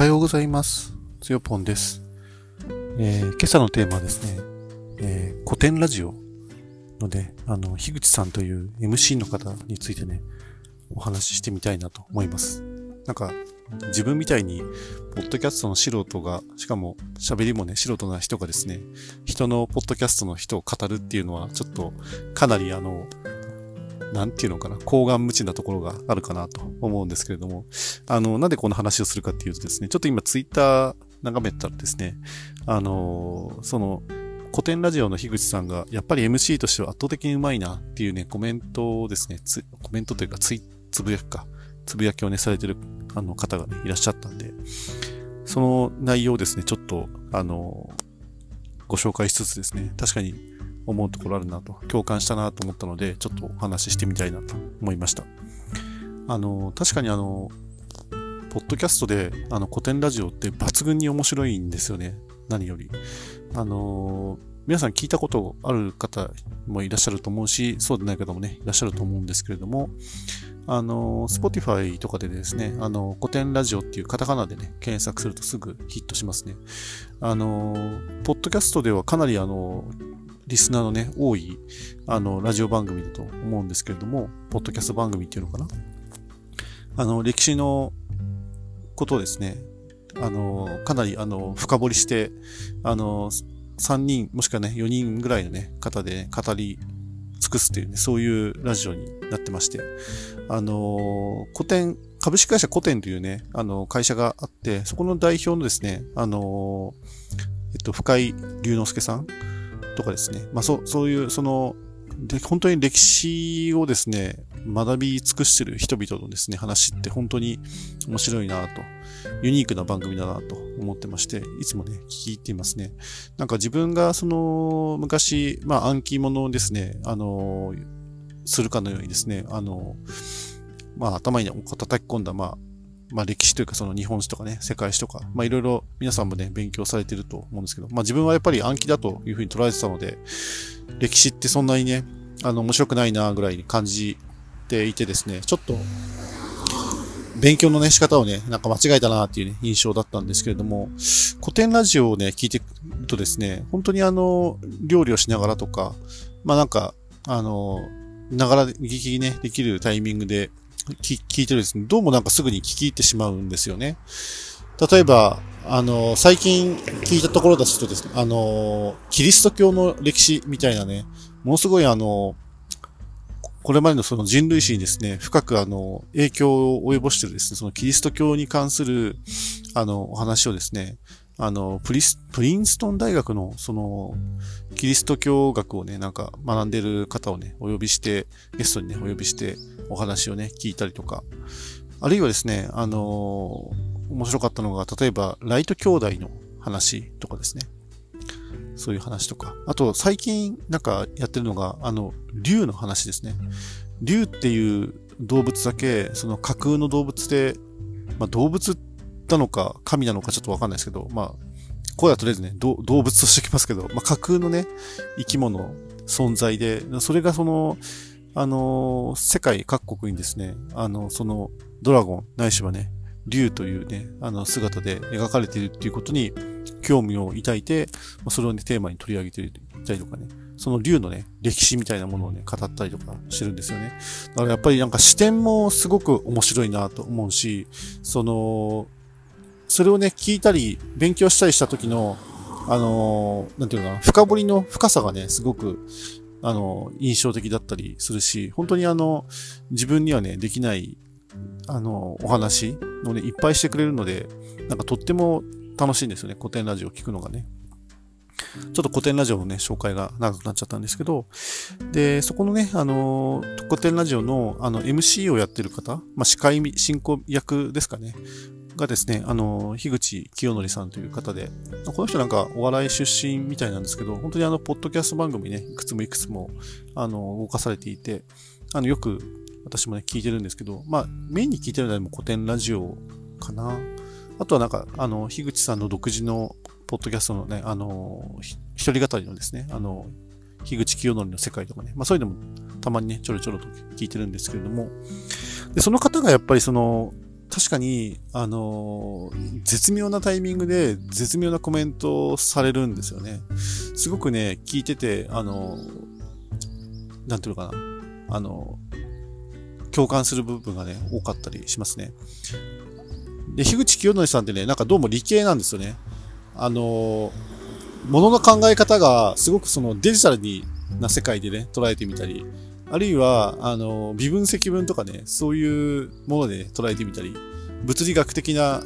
はようございます。つよぽんです。えー今朝のテーマはですね、えー古典ラジオので、あの、樋口さんという MC の方についてね、お話ししてみたいなと思います。なんか、自分みたいに、ポッドキャストの素人が、しかも喋りもね、素人な人がですね、人のポッドキャストの人を語るっていうのは、ちょっと、かなりあの、なんていうのかな、高顔無知なところがあるかなと思うんですけれども、あの、なんでこの話をするかっていうとですね、ちょっと今ツイッター眺めたらですね、あの、その、古典ラジオの樋口さんが、やっぱり MC としては圧倒的にうまいなっていうね、コメントをですね、つコメントというかツイ、つぶやきか、つぶやきをね、されてるあの方がね、いらっしゃったんで、その内容をですね、ちょっと、あの、ご紹介しつつですね、確かに思うところあるなと、共感したなと思ったので、ちょっとお話ししてみたいなと思いました。あの、確かにあの、ポッドキャストで、あの、古典ラジオって抜群に面白いんですよね。何より。あの皆さん聞いたことある方もいらっしゃると思うし、そうでない方もね、いらっしゃると思うんですけれども、あの、Spotify とかでですね、あの、古典ラジオっていうカタカナでね、検索するとすぐヒットしますね。あの、ポッドキャストではかなりあの、リスナーのね、多い、あの、ラジオ番組だと思うんですけれども、ポッドキャスト番組っていうのかな。あの、歴史のことをですね、あの、かなり、あの、深掘りして、あの、3人、もしくはね、4人ぐらいのね、方で、語り尽くすっていうね、そういうラジオになってまして、あの、古典、株式会社古典というね、あの、会社があって、そこの代表のですね、あの、えっと、深井龍之介さん。とかですね、まあ、そう、そういう、その、で、本当に歴史をですね、学び尽くしてる人々のですね、話って本当に面白いなと、ユニークな番組だなと思ってまして、いつもね、聞き入っていますね。なんか自分がその、昔、まあ暗記物をですね、あの、するかのようにですね、あの、まあ頭に叩き込んだ、まあ、まあ歴史というかその日本史とかね、世界史とか、まあいろいろ皆さんもね、勉強されてると思うんですけど、まあ自分はやっぱり暗記だというふうに捉えてたので、歴史ってそんなにね、あの、面白くないなぐらいに感じていてですね、ちょっと、勉強のね、仕方をね、なんか間違えたなっていうね、印象だったんですけれども、古典ラジオをね、聞いてるとですね、本当にあの、料理をしながらとか、まあなんか、あの、ながら聞きね、できるタイミングで聞聞いてるんですね、どうもなんかすぐに聞き入ってしまうんですよね。例えば、あの、最近聞いたところだとですね、あの、キリスト教の歴史みたいなね、ものすごいあの、これまでのその人類史にですね、深くあの、影響を及ぼしてるですね、そのキリスト教に関する、あの、お話をですね、あの、プリス、プリンストン大学の、その、キリスト教学をね、なんか学んでる方をね、お呼びして、ゲストにね、お呼びして、お話をね、聞いたりとか、あるいはですね、あの、面白かったのが、例えば、ライト兄弟の話とかですね。そういう話とか。あと、最近なんかやってるのが、あの、竜の話ですね。竜っていう動物だけ、その架空の動物で、まあ動物ってなのか神なのかちょっとわかんないですけど、まあ、これはとりあえずね、動物としてきますけど、まあ架空のね、生き物、存在で、それがその、あの、世界各国にですね、あの、その、ドラゴン、ないしはね、竜というね、あの姿で描かれているっていうことに興味を抱いて、まそれをね、テーマに取り上げていたりとかね、その竜のね、歴史みたいなものをね、語ったりとかしてるんですよね。だからやっぱりなんか視点もすごく面白いなと思うし、その、それをね、聞いたり、勉強したりした時の、あの、なんていうのかな、深掘りの深さがね、すごく、あの、印象的だったりするし、本当にあの、自分にはね、できないあの、お話をね、いっぱいしてくれるので、なんかとっても楽しいんですよね、古典ラジオ聞くのがね。ちょっと古典ラジオのね、紹介が長くなっちゃったんですけど、で、そこのね、あの、古典ラジオの、あの、MC をやってる方、まあ、司会進行役ですかね、がですね、あの、樋口清則さんという方で、この人なんかお笑い出身みたいなんですけど、本当にあの、ポッドキャスト番組ね、いくつもいくつも、あの、動かされていて、あの、よく私もね、聞いてるんですけど、まあ、メインに聞いてるのはも古典ラジオかな。あとはなんか、あの、樋口さんの独自のポッドキャストのね、あの、一人語りのですね、あの、樋口清則の世界とかね、まあそういうのもたまにね、ちょろちょろと聞いてるんですけれども、で、その方がやっぱりその、確かに、あの、絶妙なタイミングで絶妙なコメントをされるんですよね。すごくね、聞いてて、あの、なんていうのかな、あの、共感する部分がね、多かったりしますね。で、樋口清則さんってね、なんかどうも理系なんですよね。あのものの考え方がすごくそのデジタルにな世界でね、捉えてみたり、あるいは、あの、微分積分とかね、そういうもので、ね、捉えてみたり、物理学的な、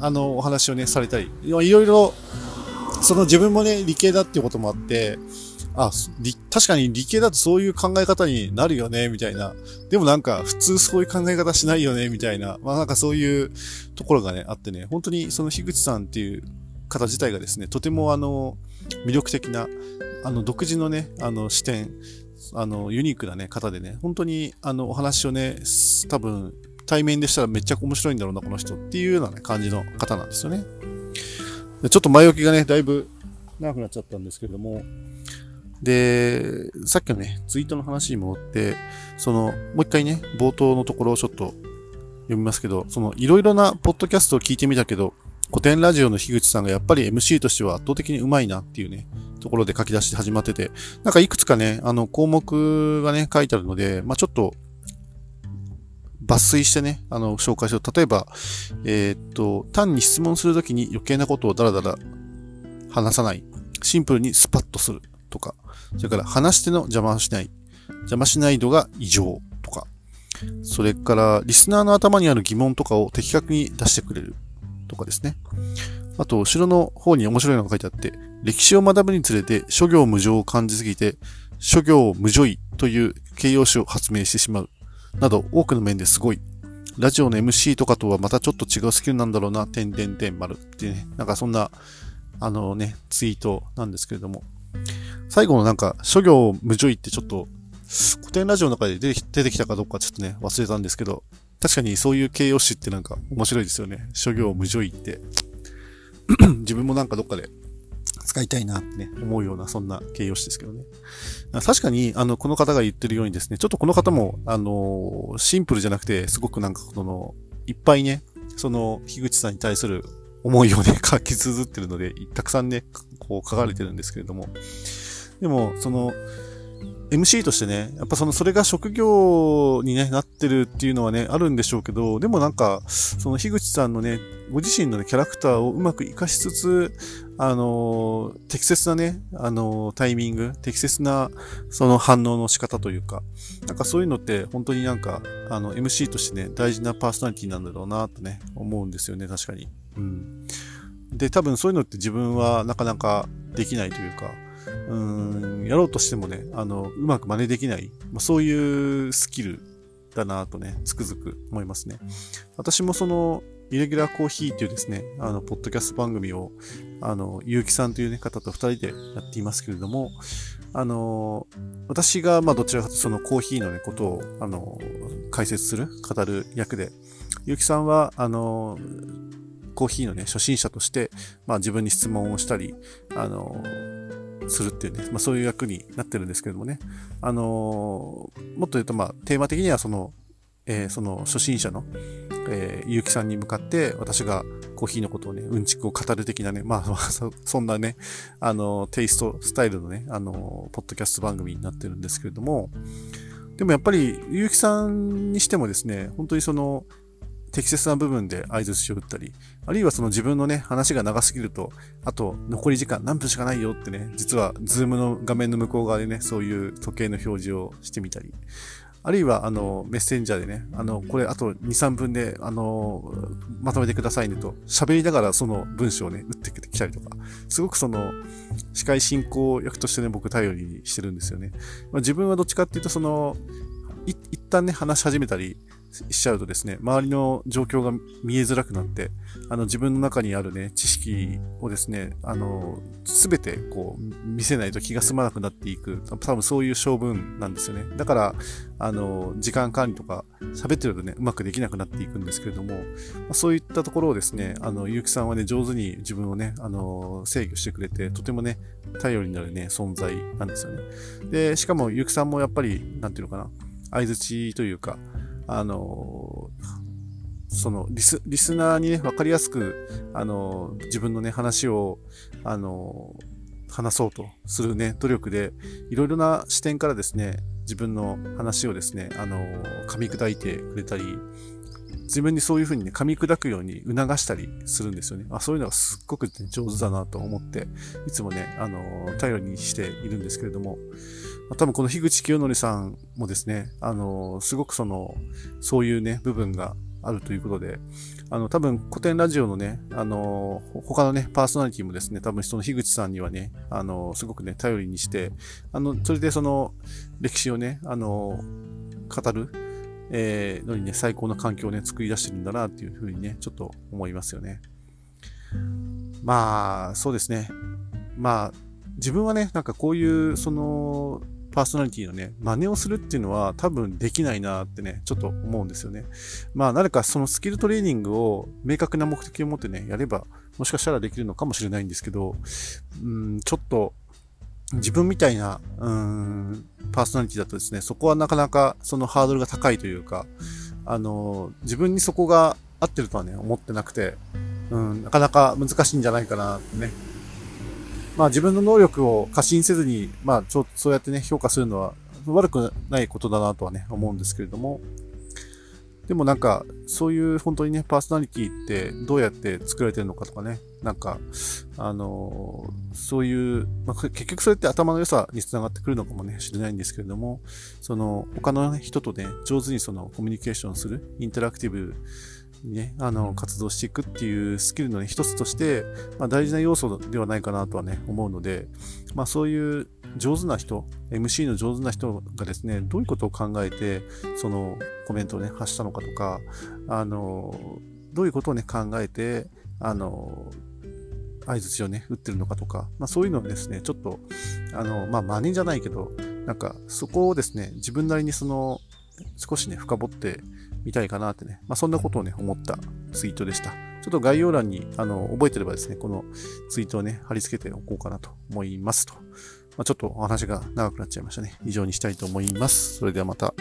あの、お話をね、されたり、いろいろ、その自分もね、理系だっていうこともあって、あ、確かに理系だとそういう考え方になるよね、みたいな。でもなんか、普通そういう考え方しないよね、みたいな。まあなんかそういうところがね、あってね、本当にその樋口さんっていう方自体がですね、とてもあの、魅力的な、あの、独自のね、あの、視点、あの、ユニークなね、方でね、本当に、あの、お話をね、多分、対面でしたらめっちゃ面白いんだろうな、この人っていうようなね、感じの方なんですよね。ちょっと前置きがね、だいぶ長くなっちゃったんですけれども、で、さっきのね、ツイートの話に戻って、その、もう一回ね、冒頭のところをちょっと読みますけど、その、いろいろなポッドキャストを聞いてみたけど、古典ラジオの樋口さんがやっぱり MC としては圧倒的にうまいなっていうね、ところで書き出して始まってて、なんかいくつかね、あの項目がね、書いてあるので、まあちょっと、抜粋してね、あの、紹介しよう。例えば、えー、っと、単に質問するときに余計なことをダラダラ話さない。シンプルにスパッとするとか。それから話しての邪魔をしない。邪魔しない度が異常とか。それから、リスナーの頭にある疑問とかを的確に出してくれるとかですね。あと、後ろの方に面白いのが書いてあって、歴史を学ぶにつれて諸行無常を感じすぎて、諸行無常意という形容詞を発明してしまう。など、多くの面ですごい。ラジオの MC とかとはまたちょっと違うスキルなんだろうな、点々点丸っていうね、なんかそんな、あのね、ツイートなんですけれども、最後のなんか、諸行無常意ってちょっと、古典ラジオの中で出てきたかどうかちょっとね、忘れたんですけど、確かにそういう形容詞ってなんか面白いですよね。諸行無常意って。自分もなんかどっかで使いたいなってね、思うような、そんな形容詞ですけどね。確かに、あの、この方が言ってるようにですね、ちょっとこの方も、あの、シンプルじゃなくて、すごくなんかこの、いっぱいね、その、樋口さんに対する思いをね、書き綴ってるので、たくさんね、こう書かれてるんですけれども、でも、その、MC としてね、やっぱその、それが職業にね、なってるっていうのはね、あるんでしょうけど、でもなんか、その、樋口さんのね、ご自身のね、キャラクターをうまく活かしつつ、あのー、適切なね、あのー、タイミング、適切な、その反応の仕方というか、なんかそういうのって、本当になんか、あの、MC としてね、大事なパーソナリティなんだろうな、とね、思うんですよね、確かに。うん。で、多分そういうのって自分はなかなかできないというか、うん、やろうとしてもね、あの、うまく真似できない、まあ、そういうスキルだなとね、つくづく思いますね。私もその、イレギュラーコーヒーっていうですね、あの、ポッドキャスト番組を、あの、ゆうきさんというね、方と二人でやっていますけれども、あの、私が、まあ、どちらかというとそのコーヒーのね、ことを、あの、解説する、語る役で、ゆうきさんは、あの、コーヒーのね、初心者として、まあ、自分に質問をしたり、あの、するっていうね、まあ、そういう役になってるんですけれどもね、あのー、もっと言うと、まあ、テーマ的にはその、えー、その初心者の、えー、ゆうきさんに向かって、私がコーヒーのことをね、うんちくを語る的なね、まあ、そそんなね、あの、テイスト、スタイルのね、あの、ポッドキャスト番組になってるんですけれども、でもやっぱり、ゆうきさんにしてもですね、本当にその、適切な部分で相槌を打ったり、あるいはその自分のね、話が長すぎると、あと残り時間何分しかないよってね、実はズームの画面の向こう側でね、そういう時計の表示をしてみたり、あるいは、あの、メッセンジャーでね、あの、これあと2、3分で、あの、まとめてくださいねと、喋りながらその文章をね、打ってきたりとか、すごくその、司会進行役としてね、僕頼りにしてるんですよね。まあ、自分はどっちかっていうと、その、一旦ね、話し始めたり、しちゃうとですね、周りの状況が見えづらくなって、あの自分の中にあるね、知識をですね、あの、すべてこう見せないと気が済まなくなっていく、多分そういう性分なんですよね。だから、あの、時間管理とか喋ってるとね、うまくできなくなっていくんですけれども、まあ、そういったところをですね、あの、ゆうきさんはね、上手に自分をね、あの、制御してくれて、とてもね、頼りになるね、存在なんですよね。で、しかもゆうきさんもやっぱり、なんていうのかな、相づちというか、あの、そのリス、リスナーにね、わかりやすく、あの、自分のね、話を、あの、話そうとするね、努力で、いろいろな視点からですね、自分の話をですね、あの、噛み砕いてくれたり、自分にそういうふうにね、噛み砕くように促したりするんですよね。あそういうのがすっごく、上手だなと思って、いつもね、あの、頼りにしているんですけれどもま、多分この樋口清則さんもですね、あの、すごくその、そういうね、部分があるということで、あの、多分古典ラジオのね、あの、他のね、パーソナリティもですね、多分その樋口さんにはね、あの、すごくね、頼りにして、あの、それでその、歴史をね、あの、語る、えー、のにね、最高の環境をね、作り出してるんだなっていうふうにね、ちょっと思いますよね。まあ、そうですね。まあ、自分はね、なんかこういう、その、パーソナリティのね、真似をするっていうのは多分できないなってね、ちょっと思うんですよね。まあ、誰かそのスキルトレーニングを明確な目的を持ってね、やれば、もしかしたらできるのかもしれないんですけど、うん、ちょっと、自分みたいな、うん、パーソナリティだとですね、そこはなかなかそのハードルが高いというか、あの、自分にそこが合ってるとはね、思ってなくて、うん、なかなか難しいんじゃないかなってね、まあ自分の能力を過信せずに、まあちょそうやってね、評価するのは悪くないことだなとはね、思うんですけれども、でもなんか、そういう本当にね、パーソナリティってどうやって作られてるのかとかね、なんか、あのー、そういう、まあ、結局それって頭の良さにつながってくるのかもね、しれないんですけれども、その、他の、人とね、上手にそのコミュニケーションする、インタラクティブにね、あの、活動していくっていうスキルの、ね、一つとして、まあ、大事な要素ではないかなとはね、思うので、まあ、そういう上手な人、MC の上手な人がですね、どういうことを考えて、そのコメントをね、発したのかとか、あの、どういうことをね、考えて、あの、合図をね、打ってるのかとか、まあそういうのをですね、ちょっと、あの、まあ真似じゃないけど、なんかそこをですね、自分なりにその、少しね、深掘ってみたいかなってね、まあ、そんなことをね、思ったツイートでした。ちょっと概要欄に、あの、覚えてればですね、このツイートをね、貼り付けておこうかなと思いますと。まあ、ちょっとお話が長くなっちゃいましたね。以上にしたいと思います。それではまた。